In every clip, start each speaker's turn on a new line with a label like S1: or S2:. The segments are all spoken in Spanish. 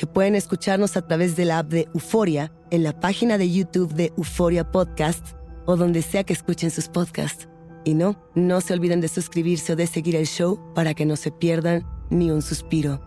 S1: que pueden escucharnos a través de la app de Euforia, en la página de YouTube de Euforia Podcast o donde sea que escuchen sus podcasts. Y no, no se olviden de suscribirse o de seguir el show para que no se pierdan ni un suspiro.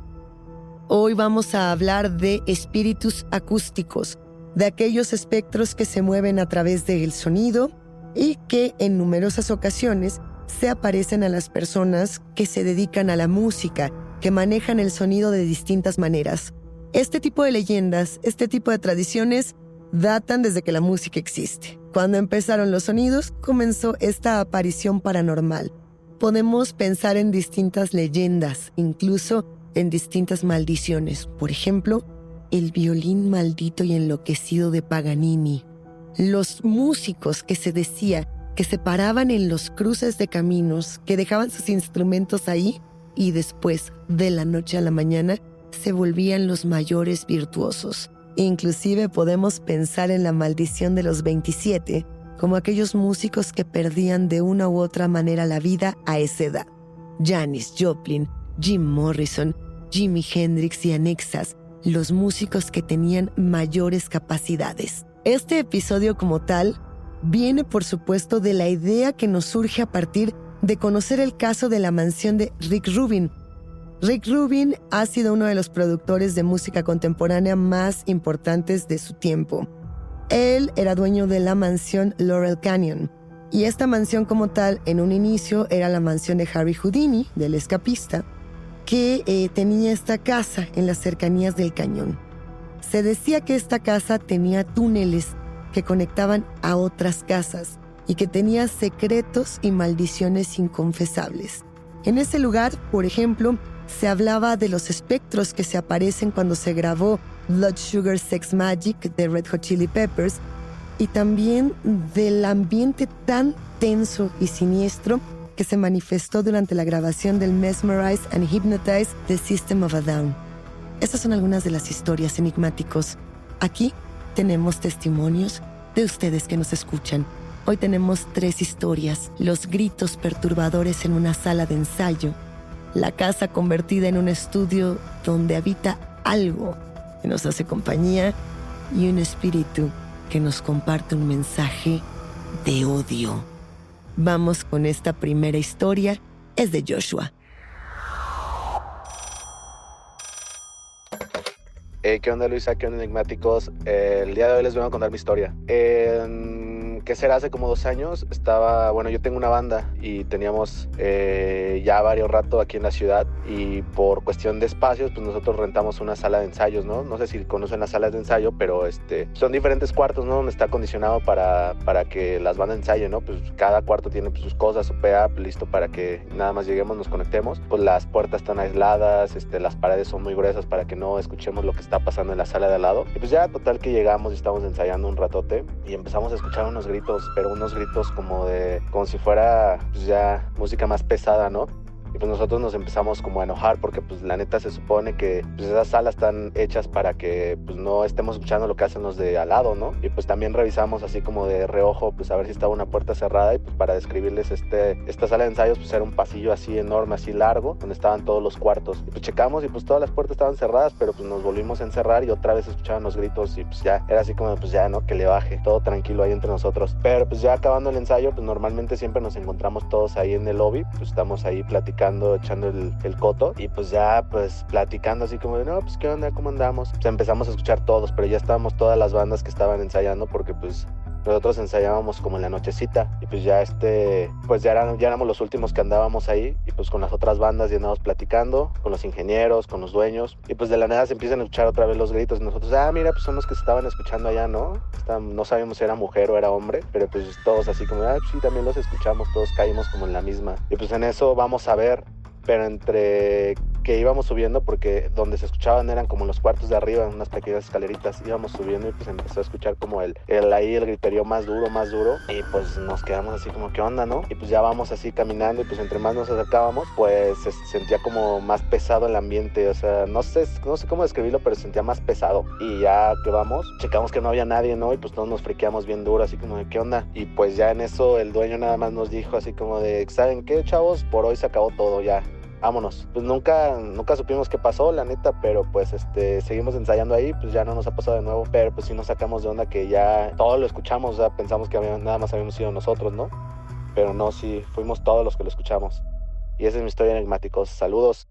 S1: Hoy vamos a hablar de espíritus acústicos, de aquellos espectros que se mueven a través del sonido y que en numerosas ocasiones se aparecen a las personas que se dedican a la música, que manejan el sonido de distintas maneras. Este tipo de leyendas, este tipo de tradiciones, datan desde que la música existe. Cuando empezaron los sonidos, comenzó esta aparición paranormal. Podemos pensar en distintas leyendas, incluso en distintas maldiciones. Por ejemplo, el violín maldito y enloquecido de Paganini. Los músicos que se decía que se paraban en los cruces de caminos, que dejaban sus instrumentos ahí y después, de la noche a la mañana, se volvían los mayores virtuosos. Inclusive podemos pensar en la maldición de los 27 como aquellos músicos que perdían de una u otra manera la vida a esa edad. Janis Joplin, Jim Morrison, Jimi Hendrix y Anexas, los músicos que tenían mayores capacidades. Este episodio como tal viene por supuesto de la idea que nos surge a partir de conocer el caso de la mansión de Rick Rubin, Rick Rubin ha sido uno de los productores de música contemporánea más importantes de su tiempo. Él era dueño de la mansión Laurel Canyon, y esta mansión como tal en un inicio era la mansión de Harry Houdini, del escapista, que eh, tenía esta casa en las cercanías del cañón. Se decía que esta casa tenía túneles que conectaban a otras casas y que tenía secretos y maldiciones inconfesables. En ese lugar, por ejemplo, se hablaba de los espectros que se aparecen cuando se grabó Blood Sugar Sex Magic de Red Hot Chili Peppers y también del ambiente tan tenso y siniestro que se manifestó durante la grabación del Mesmerize and Hypnotize The System of a Down. Estas son algunas de las historias enigmáticos. Aquí tenemos testimonios de ustedes que nos escuchan. Hoy tenemos tres historias, los gritos perturbadores en una sala de ensayo, la casa convertida en un estudio donde habita algo que nos hace compañía y un espíritu que nos comparte un mensaje de odio. Vamos con esta primera historia, es de Joshua.
S2: ¿Qué onda Luisa? ¿Qué onda enigmáticos? el día de hoy les voy a contar mi historia. ¿Qué será? Hace como dos años estaba, bueno, yo tengo una banda y teníamos eh, ya varios rato aquí en la ciudad y por cuestión de espacios, pues nosotros rentamos una sala de ensayos, ¿no? No sé si conocen las salas de ensayo, pero este, son diferentes cuartos, ¿no? Donde está acondicionado para, para que las bandas ensayen, ¿no? Pues cada cuarto tiene pues, sus cosas, su PA, listo para que nada más lleguemos, nos conectemos. Pues las puertas están aisladas, este, las paredes son muy gruesas para que no escuchemos lo que está pasando en la sala de al lado. Y pues ya total que llegamos y estamos ensayando un ratote y empezamos a escuchar unos gritos, pero unos gritos como de, como si fuera pues ya música más pesada, ¿no? Y pues nosotros nos empezamos como a enojar porque pues la neta se supone que pues esas salas están hechas para que pues no estemos escuchando lo que hacen los de al lado, ¿no? Y pues también revisamos así como de reojo pues a ver si estaba una puerta cerrada y pues para describirles este, esta sala de ensayos pues era un pasillo así enorme, así largo, donde estaban todos los cuartos. Y pues checamos y pues todas las puertas estaban cerradas, pero pues nos volvimos a encerrar y otra vez escuchaban los gritos y pues ya era así como pues ya, ¿no? Que le baje, todo tranquilo ahí entre nosotros. Pero pues ya acabando el ensayo pues normalmente siempre nos encontramos todos ahí en el lobby, pues estamos ahí platicando echando el, coto y pues ya pues platicando así como de, no, pues qué onda, cómo andamos. Empezamos a escuchar todos, pero ya estábamos todas las bandas que estaban ensayando porque pues nosotros ensayábamos como en la nochecita y pues ya este, pues ya, eran, ya éramos los últimos que andábamos ahí y pues con las otras bandas ya andábamos platicando, con los ingenieros, con los dueños y pues de la nada se empiezan a escuchar otra vez los gritos y nosotros, ah, mira, pues son los que se estaban escuchando allá, ¿no? no sabíamos si era mujer o era hombre, pero pues todos así como, ah, sí, también los escuchamos, todos caímos como en la misma. Y pues en eso vamos a ver pero entre que íbamos subiendo, porque donde se escuchaban eran como los cuartos de arriba, unas pequeñas escaleritas, íbamos subiendo y pues empezó a escuchar como el, el ahí el griterío más duro, más duro, y pues nos quedamos así como, ¿qué onda, no? Y pues ya vamos así caminando y pues entre más nos acercábamos, pues se sentía como más pesado el ambiente, o sea, no sé, no sé cómo describirlo, pero se sentía más pesado. Y ya que vamos, checamos que no había nadie, ¿no? Y pues todos nos friqueamos bien duro, así como ¿qué onda? Y pues ya en eso el dueño nada más nos dijo así como de, ¿saben qué, chavos? Por hoy se acabó todo ya vámonos. Pues nunca, nunca supimos qué pasó, la neta, pero pues este, seguimos ensayando ahí, pues ya no nos ha pasado de nuevo, pero pues sí nos sacamos de onda que ya todo lo escuchamos, o pensamos que nada más habíamos sido nosotros, ¿no? Pero no, sí, fuimos todos los que lo escuchamos. Y esa es mi historia enigmáticos. Saludos.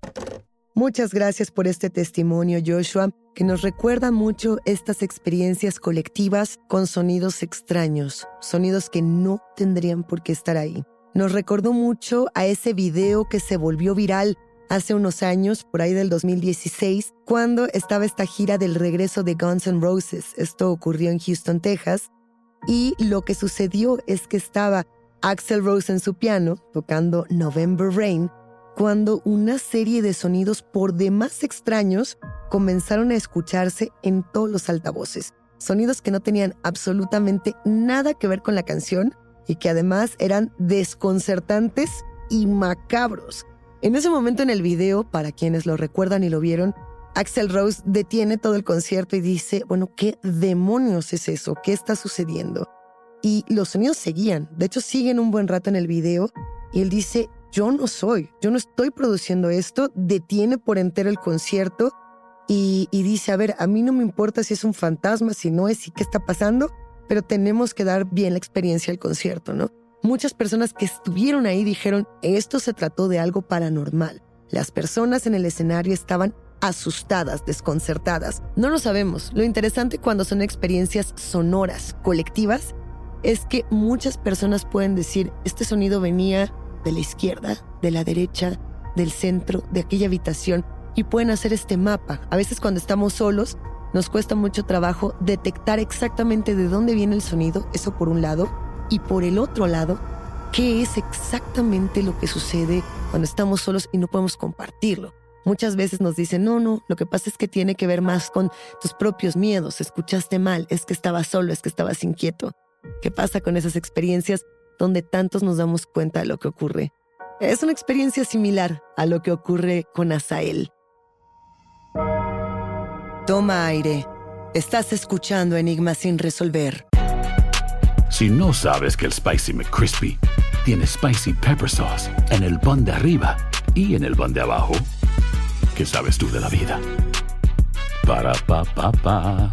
S1: Muchas gracias por este testimonio, Joshua, que nos recuerda mucho estas experiencias colectivas con sonidos extraños, sonidos que no tendrían por qué estar ahí nos recordó mucho a ese video que se volvió viral hace unos años, por ahí del 2016, cuando estaba esta gira del regreso de Guns N' Roses. Esto ocurrió en Houston, Texas. Y lo que sucedió es que estaba Axel Rose en su piano, tocando November Rain, cuando una serie de sonidos por demás extraños comenzaron a escucharse en todos los altavoces. Sonidos que no tenían absolutamente nada que ver con la canción, y que además eran desconcertantes y macabros. En ese momento en el video, para quienes lo recuerdan y lo vieron, Axel Rose detiene todo el concierto y dice, bueno, ¿qué demonios es eso? ¿Qué está sucediendo? Y los sonidos seguían, de hecho siguen un buen rato en el video y él dice, yo no soy, yo no estoy produciendo esto, detiene por entero el concierto y, dice, a ver, a mí no me importa si es un fantasma, si no es, y qué está pasando, pero tenemos que dar bien la experiencia al concierto, ¿no? Muchas personas que estuvieron ahí dijeron, esto se trató de algo paranormal. Las personas en el escenario estaban asustadas, desconcertadas. No lo sabemos. Lo interesante cuando son experiencias sonoras, colectivas, es que muchas personas pueden decir, este sonido venía de la izquierda, de la derecha, del centro, de aquella habitación, y pueden hacer este mapa. A veces cuando estamos solos, nos cuesta mucho trabajo detectar exactamente de dónde viene el sonido, eso por un lado, y por el otro lado, qué es exactamente lo que sucede cuando estamos solos y no podemos compartirlo. Muchas veces nos dicen, no, no, lo que pasa es que tiene que ver más con tus propios miedos, escuchaste mal, es que estabas solo, es que estabas inquieto. ¿Qué pasa con esas experiencias donde tantos nos damos cuenta de lo que ocurre? Es una experiencia similar a lo que ocurre con Asael. Toma aire. Estás escuchando Enigmas sin resolver.
S3: Si no sabes que el Spicy McCrispy tiene Spicy Pepper Sauce en el pan de arriba y en el pan de abajo, ¿qué sabes tú de la vida? Para, pa, pa, pa.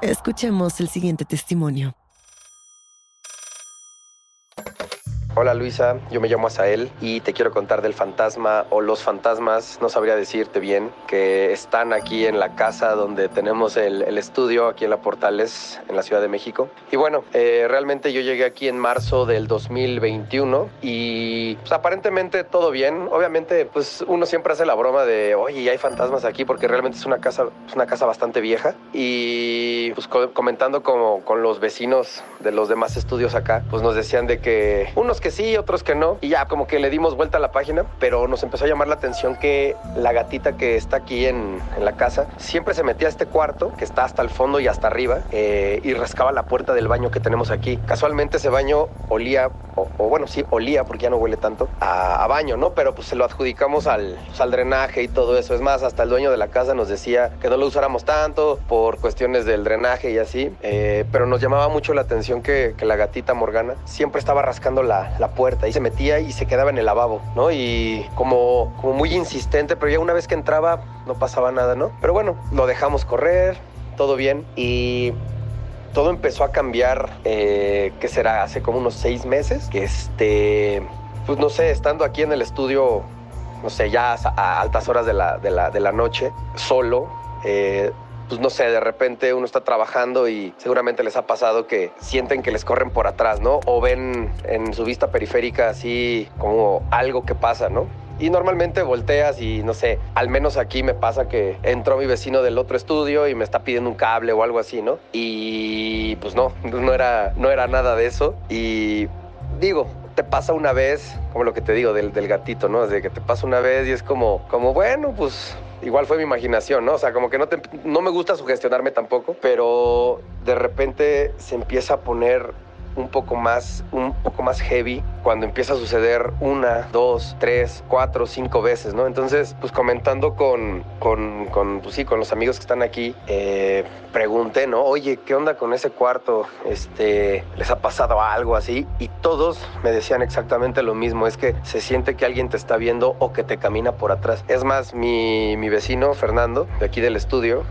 S1: Escuchemos el siguiente testimonio.
S4: Hola Luisa, yo me llamo Asael y te quiero contar del fantasma o los fantasmas, no sabría decirte bien, que están aquí en la casa donde tenemos el, estudio, aquí en la Portales, en la Ciudad de México. Y bueno, eh, realmente yo llegué aquí en marzo del 2021 y pues, aparentemente todo bien. Obviamente, pues uno siempre hace la broma de, oye, hay fantasmas aquí porque realmente es una casa, es una casa bastante vieja. Y pues co- comentando como con los vecinos de los demás estudios acá, pues nos decían de que unos que sí, otros que no. Y ya como que le dimos vuelta a la página, pero nos empezó a llamar la atención que la gatita que está aquí en, en la casa siempre se metía a este cuarto, que está hasta el fondo y hasta arriba, eh, y rascaba la puerta del baño que tenemos aquí. Casualmente ese baño olía, o, bueno, sí, olía, porque ya no huele tanto, a, a baño, ¿no? Pero pues se lo adjudicamos al, pues, al drenaje y todo eso. Es más, hasta el dueño de la casa nos decía que no lo usáramos tanto por cuestiones del drenaje y así. Eh, pero nos llamaba mucho la atención que, que la gatita Morgana siempre estaba rascando la, la puerta y se metía y se quedaba en el lavabo, ¿no? Y como, como muy insistente, pero ya una vez que entraba no pasaba nada, ¿no? Pero bueno, lo dejamos correr, todo bien y todo empezó a cambiar, eh, ¿qué será? Hace como unos seis meses, que este, pues no sé, estando aquí en el estudio, no sé, ya a, altas horas de la, de la, de la noche, solo, eh, pues no sé, de repente uno está trabajando y seguramente les ha pasado que sienten que les corren por atrás, ¿no? O ven en su vista periférica así como algo que pasa, ¿no? Y normalmente volteas y no sé, al menos aquí me pasa que entró mi vecino del otro estudio y me está pidiendo un cable o algo así, ¿no? Y pues no, no era, no era nada de eso. Y digo, te pasa una vez, como lo que te digo del, del gatito, ¿no? De que te pasa una vez y es como, como bueno, pues igual fue mi imaginación, ¿no? O sea, como que no, te, no me gusta sugestionarme tampoco, pero de repente se empieza a poner un poco más, un poco más heavy cuando empieza a suceder una, dos, tres, cuatro, cinco veces, ¿no? Entonces, pues comentando con, con, con pues sí, con los amigos que están aquí, eh, pregunté, ¿no? Oye, ¿qué onda con ese cuarto? Este, ¿les ha pasado algo así? Y todos me decían exactamente lo mismo, es que se siente que alguien te está viendo o que te camina por atrás. Es más, mi, mi vecino, Fernando, de aquí del estudio,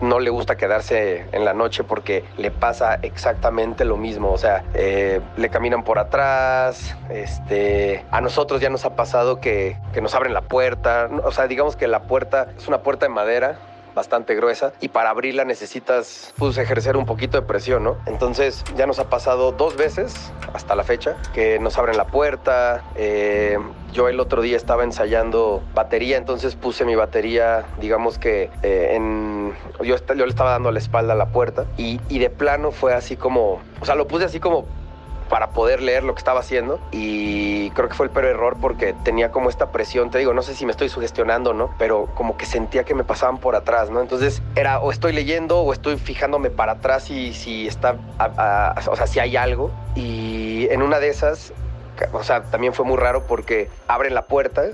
S4: no le gusta quedarse en la noche porque le pasa exactamente lo mismo. O sea, eh, le caminan por atrás. Este, a nosotros ya nos ha pasado que, que nos abren la puerta. O sea, digamos que la puerta es una puerta de madera bastante gruesa y para abrirla necesitas pues ejercer un poquito de presión, ¿no? Entonces ya nos ha pasado dos veces hasta la fecha que nos abren la puerta. Eh, yo el otro día estaba ensayando batería, entonces puse mi batería, digamos que eh, en... Yo, yo, le estaba dando la espalda a la puerta y, y de plano fue así como... O sea, lo puse así como para poder leer lo que estaba haciendo y creo que fue el peor error porque tenía como esta presión, te digo, no sé si me estoy sugestionando, ¿no? Pero como que sentía que me pasaban por atrás, ¿no? Entonces era o estoy leyendo o estoy fijándome para atrás y si está, o sea, si hay algo y en una de esas, o sea, también fue muy raro porque abren la puerta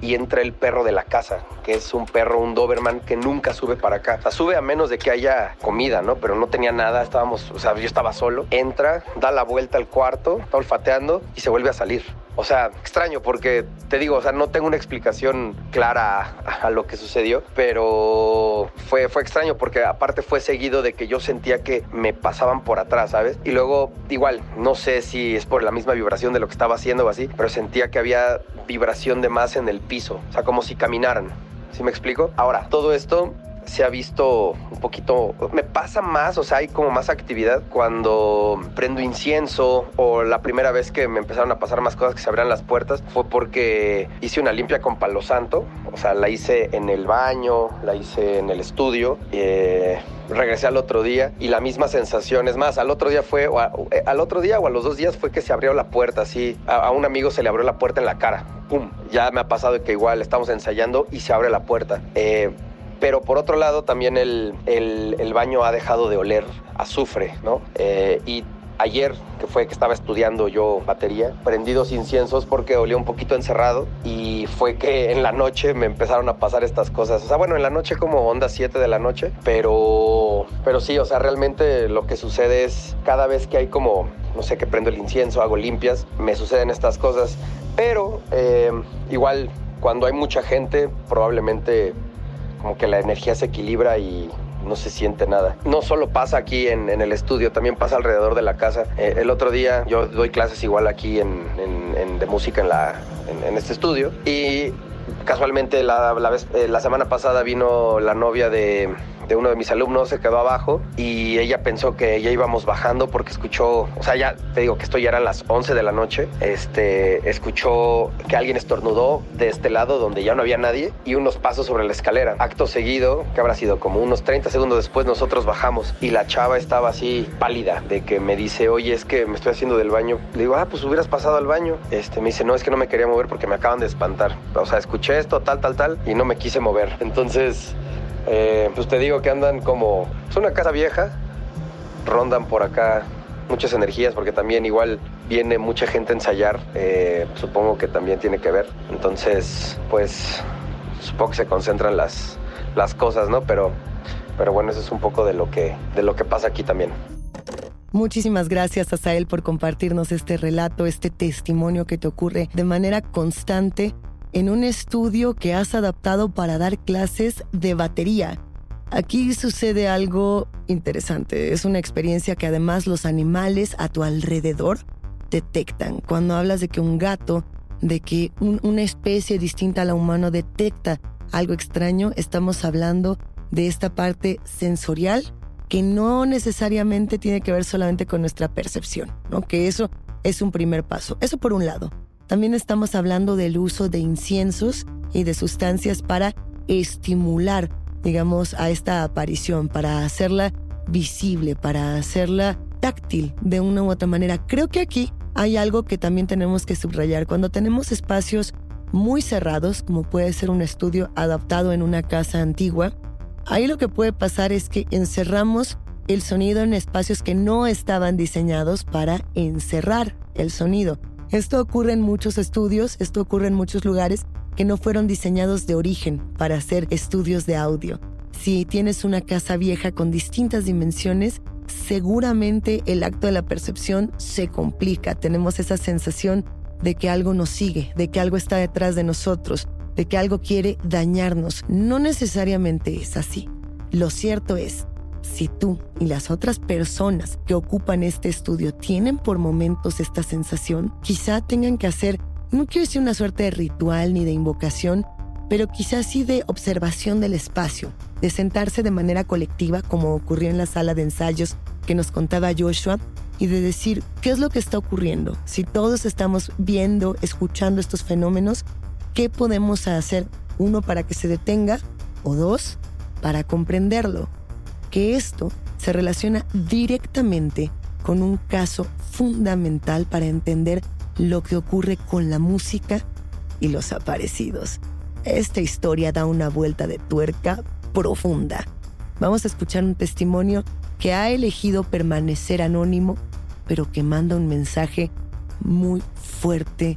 S4: y entra el perro de la casa, que es un perro, un Doberman que nunca sube para acá. O sea, sube a menos de que haya comida, ¿no? Pero no tenía nada, estábamos, o sea, yo estaba solo. Entra, da la vuelta al cuarto, está olfateando y se vuelve a salir. O sea, extraño porque te digo, o sea, no tengo una explicación clara a, lo que sucedió, pero fue, fue extraño porque aparte fue seguido de que yo sentía que me pasaban por atrás, ¿sabes? Y luego, igual, no sé si es por la misma vibración de lo que estaba haciendo o así, pero sentía que había vibración de más en el piso, o sea, como si caminaran. ¿Sí me explico? Ahora, todo esto se ha visto un poquito, me pasa más, o sea, hay como más actividad cuando prendo incienso o la primera vez que me empezaron a pasar más cosas que se abrían las puertas fue porque hice una limpia con palo santo, o sea, la hice en el baño, la hice en el estudio. Eh, regresé al otro día y la misma sensación. Es más, al otro día fue, o eh, al otro día o a los dos días fue que se abrió la puerta, así. A, un amigo se le abrió la puerta en la cara. ¡Pum! Ya me ha pasado que igual estamos ensayando y se abre la puerta. Eh, pero por otro lado también el, el, baño ha dejado de oler azufre, ¿no? Eh, y ayer, que fue que estaba estudiando yo batería, prendí dos inciensos porque olía un poquito encerrado y fue que en la noche me empezaron a pasar estas cosas. O sea, bueno, en la noche como onda 7 de la noche, pero, pero sí, o sea, realmente lo que sucede es cada vez que hay como, no sé, que prendo el incienso, hago limpias, me suceden estas cosas, pero eh, igual cuando hay mucha gente, probablemente como que la energía se equilibra y no se siente nada. No solo pasa aquí en, el estudio, también pasa alrededor de la casa. Eh, el otro día yo doy clases igual aquí en, de música en, la, en, este estudio y casualmente la, la, eh, la semana pasada vino la novia de de uno de mis alumnos se quedó abajo y ella pensó que ya íbamos bajando porque escuchó, o sea, ya te digo que esto ya eran las 11 de la noche, este, escuchó que alguien estornudó de este lado donde ya no había nadie y unos pasos sobre la escalera. Acto seguido, que habrá sido como unos 30 segundos después, nosotros bajamos y la chava estaba así pálida de que me dice, oye, es que me estoy haciendo del baño. Le digo, ah, pues hubieras pasado al baño. Este, me dice, no, es que no me quería mover porque me acaban de espantar. O sea, escuché esto, tal, tal, tal, y no me quise mover. Entonces, eh, pues te digo que andan como... Es una casa vieja, rondan por acá muchas energías porque también igual viene mucha gente a ensayar, eh, supongo que también tiene que ver. Entonces, pues supongo que se concentran las, las cosas, ¿no? Pero, pero bueno, eso es un poco de lo que, de lo que pasa aquí también.
S1: Muchísimas gracias, Asael, por compartirnos este relato, este testimonio que te ocurre de manera constante en un estudio que has adaptado para dar clases de batería. Aquí sucede algo interesante. Es una experiencia que además los animales a tu alrededor detectan. Cuando hablas de que un gato, de que una especie distinta a la humana detecta algo extraño, estamos hablando de esta parte sensorial que no necesariamente tiene que ver solamente con nuestra percepción, ¿no? Que eso es un primer paso. Eso por un lado. También estamos hablando del uso de inciensos y de sustancias para estimular, digamos, a esta aparición, para hacerla visible, para hacerla táctil de una u otra manera. Creo que aquí hay algo que también tenemos que subrayar. Cuando tenemos espacios muy cerrados, como puede ser un estudio adaptado en una casa antigua, ahí lo que puede pasar es que encerramos el sonido en espacios que no estaban diseñados para encerrar el sonido. Esto ocurre en muchos estudios, esto ocurre en muchos lugares que no fueron diseñados de origen para hacer estudios de audio. Si tienes una casa vieja con distintas dimensiones, seguramente el acto de la percepción se complica. Tenemos esa sensación de que algo nos sigue, de que algo está detrás de nosotros, de que algo quiere dañarnos. No necesariamente es así. Lo cierto es si tú y las otras personas que ocupan este estudio tienen por momentos esta sensación, quizá tengan que hacer, no quiero decir una suerte de ritual ni de invocación, pero quizás sí de observación del espacio, de sentarse de manera colectiva, como ocurrió en la sala de ensayos que nos contaba Joshua, y de decir qué es lo que está ocurriendo. Si todos estamos viendo, escuchando estos fenómenos, ¿qué podemos hacer? Uno, para que se detenga, o dos, para comprenderlo. Que esto se relaciona directamente con un caso fundamental para entender lo que ocurre con la música y los aparecidos. Esta historia da una vuelta de tuerca profunda. Vamos a escuchar un testimonio que ha elegido permanecer anónimo, pero que manda un mensaje muy fuerte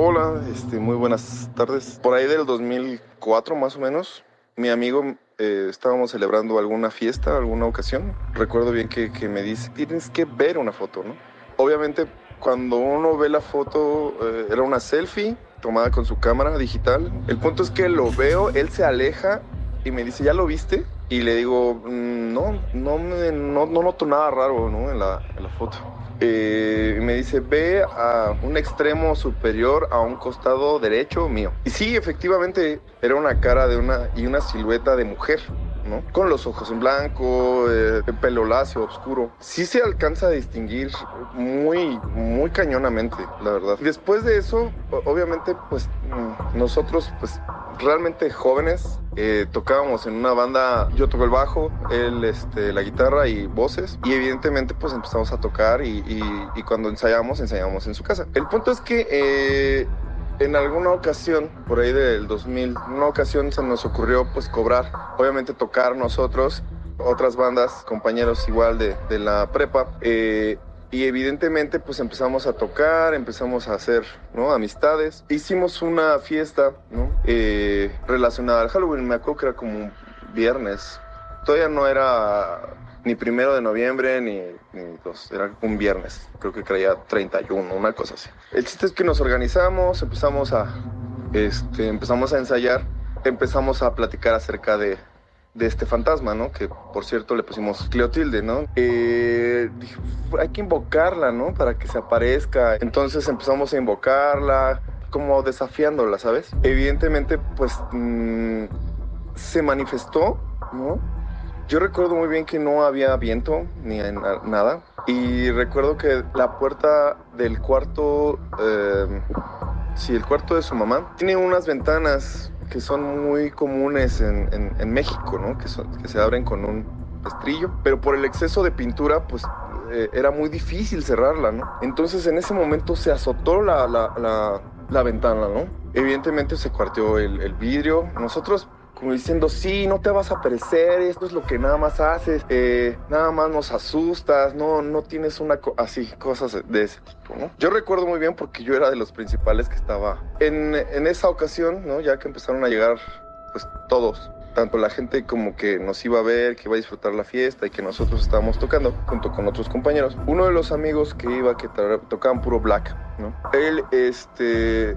S5: Hola, este, muy buenas tardes. Por ahí del 2004 más o menos, mi amigo eh, estábamos celebrando alguna fiesta, alguna ocasión. Recuerdo bien que, que, me dice, tienes que ver una foto, ¿no? Obviamente cuando uno ve la foto, eh, era una selfie tomada con su cámara digital. El punto es que lo veo, él se aleja y me dice, ¿ya lo viste? Y le digo, "Mm, no, no, me, no, no noto nada raro ¿no? en, la, en la foto. Eh, me dice, ve a un extremo superior a un costado derecho mío. Y sí, efectivamente, era una cara de una y una silueta de mujer. Con los ojos en blanco, eh, el pelo lacio, oscuro. Sí se alcanza a distinguir muy, muy cañonamente, la verdad. Después de eso, obviamente, pues mm, nosotros, pues realmente jóvenes, eh, tocábamos en una banda, yo toco el bajo, él este, la guitarra y voces, y evidentemente pues empezamos a tocar y cuando ensayamos, ensayamos en su casa. El punto es que eh, en alguna ocasión, por ahí del 2000, una ocasión se nos ocurrió pues cobrar, obviamente tocar nosotros, otras bandas, compañeros igual de, de la prepa, eh, y evidentemente pues empezamos a tocar, empezamos a hacer ¿no? amistades. Hicimos una fiesta ¿no? Eh, relacionada al Halloween, me acuerdo que era como un viernes. Todavía no era ni primero de noviembre ni, dos, era un viernes, creo que creía 31, una cosa así. El chiste es que nos organizamos, empezamos a, este, empezamos a ensayar, empezamos a platicar acerca de, de este fantasma, ¿no? Que por cierto le pusimos Cleotilde, ¿no? Eh, dije, hay que invocarla, ¿no? Para que se aparezca. Entonces empezamos a invocarla, como desafiándola, ¿sabes? Evidentemente, pues mm, se manifestó, ¿no? Yo recuerdo muy bien que no había viento ni na- nada. Y recuerdo que la puerta del cuarto, eh, sí, el cuarto de su mamá, tiene unas ventanas que son muy comunes en, en- en México, ¿no? Que, son- que se abren con un rastrillo. Pero por el exceso de pintura, pues eh, era muy difícil cerrarla, ¿no? Entonces en ese momento se azotó la, la, la- la ventana, ¿no? Evidentemente se cuarteó el, el vidrio. Nosotros como diciendo, sí, no te vas a aparecer, esto es lo que nada más haces, eh, nada más nos asustas, no, no tienes una, así, cosas de ese tipo, ¿no? Yo recuerdo muy bien porque yo era de los principales que estaba en, en esa ocasión, ¿no? Ya que empezaron a llegar, pues, todos. tanto la gente como que nos iba a ver, que iba a disfrutar la fiesta y que nosotros estábamos tocando junto con otros compañeros. Uno de los amigos que iba, que tocaban puro black, ¿no? Él, este,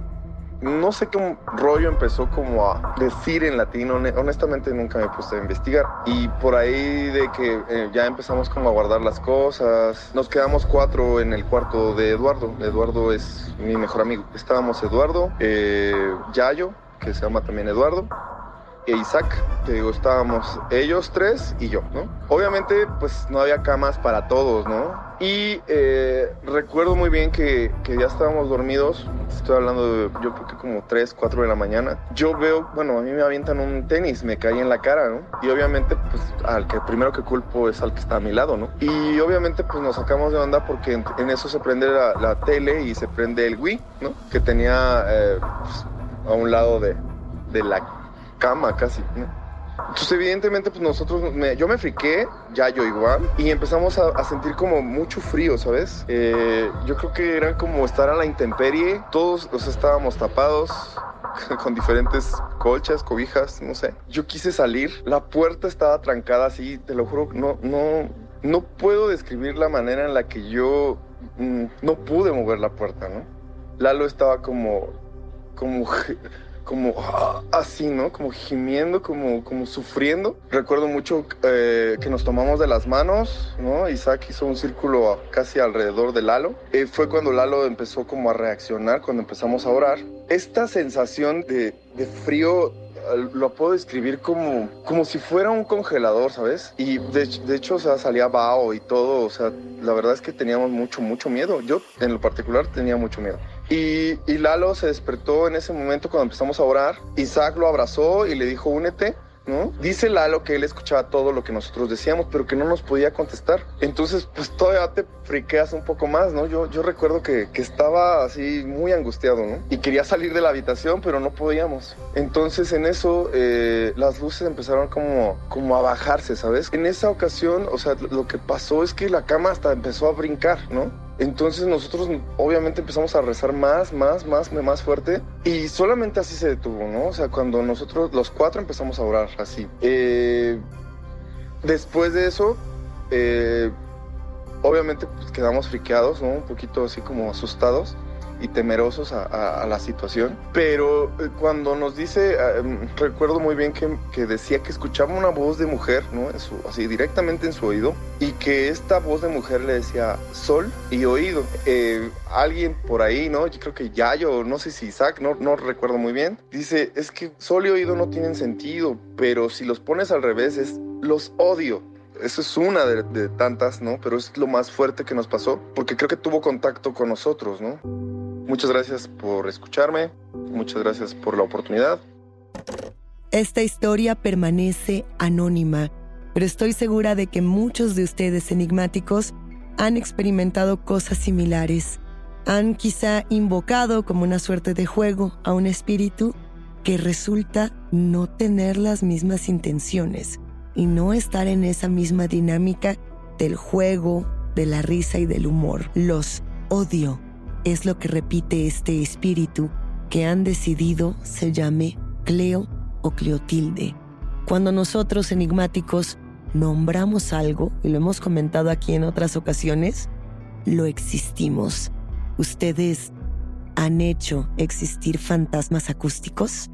S5: no sé qué rollo empezó como a decir en latino, honestamente nunca me puse a investigar. Y por ahí de que eh, ya empezamos como a guardar las cosas, nos quedamos cuatro en el cuarto de Eduardo. Eduardo es mi mejor amigo. Estábamos Eduardo, eh, Yayo, que se llama también Eduardo, e Isaac, te digo, estábamos ellos tres y yo, ¿no? Obviamente, pues no había camas para todos, ¿no? Y eh, recuerdo muy bien que, que, ya estábamos dormidos, estoy hablando de yo creo que como 3, 4 de la mañana. Yo veo, bueno, a mí me avientan un tenis, me cae en la cara, ¿no? Y obviamente, pues al que primero que culpo es al que está a mi lado, ¿no? Y obviamente, pues nos sacamos de onda porque en, eso se prende la, tele y se prende el Wii, ¿no? Que tenía eh, pues, a un lado de, de la cama casi. Entonces, evidentemente, pues nosotros, yo me friqué, ya yo igual, y empezamos a, sentir como mucho frío, ¿sabes? Eh, yo creo que era como estar a la intemperie, todos los estábamos tapados, con diferentes colchas, cobijas, no sé. Yo quise salir, la puerta estaba trancada así, te lo juro, no, no, no puedo describir la manera en la que yo mm, no pude mover la puerta, ¿no? Lalo estaba como, como como ah, así, ¿no? Como gimiendo, como, como sufriendo. Recuerdo mucho eh, que nos tomamos de las manos, ¿no? Isaac hizo un círculo casi alrededor de Lalo. Eh, fue cuando Lalo empezó como a reaccionar, cuando empezamos a orar. Esta sensación de, de frío lo puedo describir como, como si fuera un congelador, ¿sabes? Y de, de, hecho, o sea, salía vaho y todo, o sea, la verdad es que teníamos mucho, mucho miedo. Yo, en lo particular, tenía mucho miedo. Y, Lalo se despertó en ese momento cuando empezamos a orar. Isaac lo abrazó y le dijo, únete. ¿No? Dice Lalo que él escuchaba todo lo que nosotros decíamos, pero que no nos podía contestar. Entonces, pues todavía te friqueas un poco más, ¿no? Yo, yo recuerdo que, que, estaba así muy angustiado, ¿no? Y quería salir de la habitación, pero no podíamos. Entonces, en eso, eh, las luces empezaron como, como a bajarse, ¿sabes? En esa ocasión, o sea, lo que pasó es que la cama hasta empezó a brincar, ¿no? Entonces nosotros obviamente empezamos a rezar más, más, más, más fuerte y solamente así se detuvo, ¿no? O sea, cuando nosotros los cuatro empezamos a orar así. Eh, después de eso, eh, obviamente pues, quedamos friqueados, ¿no? Un poquito así como asustados y temerosos a, la situación. Pero eh, cuando nos dice, em, recuerdo muy bien que, que, decía que escuchaba una voz de mujer, ¿no? así directamente en su oído, y que esta voz de mujer le decía sol y oído. Eh, alguien por ahí, ¿no? Yo creo que Yayo, no sé si Isaac, no, no recuerdo muy bien, dice, es que sol y oído no tienen sentido, pero si los pones al revés es los odio. Eso es una de, de tantas, ¿no? Pero es lo más fuerte que nos pasó, porque creo que tuvo contacto con nosotros, ¿no? Muchas gracias por escucharme, muchas gracias por la oportunidad.
S1: Esta historia permanece anónima, pero estoy segura de que muchos de ustedes enigmáticos han experimentado cosas similares. Han quizá invocado como una suerte de juego a un espíritu que resulta no tener las mismas intenciones y no estar en esa misma dinámica del juego, de la risa y del humor. Los odio es lo que repite este espíritu que han decidido se llame Cleo o Cleotilde. Cuando nosotros enigmáticos nombramos algo, y lo hemos comentado aquí en otras ocasiones, lo existimos. ¿Ustedes han hecho existir fantasmas acústicos?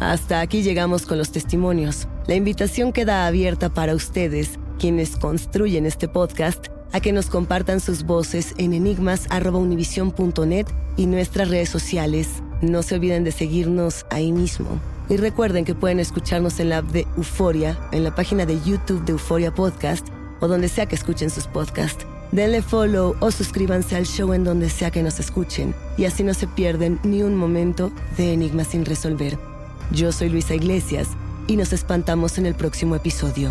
S1: Hasta aquí llegamos con los testimonios. La invitación queda abierta para ustedes, quienes construyen este podcast, a que nos compartan sus voces en enigmas.univision.net y nuestras redes sociales. No se olviden de seguirnos ahí mismo. Y recuerden que pueden escucharnos en la app de Euforia, en la página de YouTube de Euforia Podcast o donde sea que escuchen sus podcasts. Denle follow o suscríbanse al show en donde sea que nos escuchen y así no se pierden ni un momento de Enigmas sin resolver. Yo soy Luisa Iglesias y nos espantamos en el próximo episodio.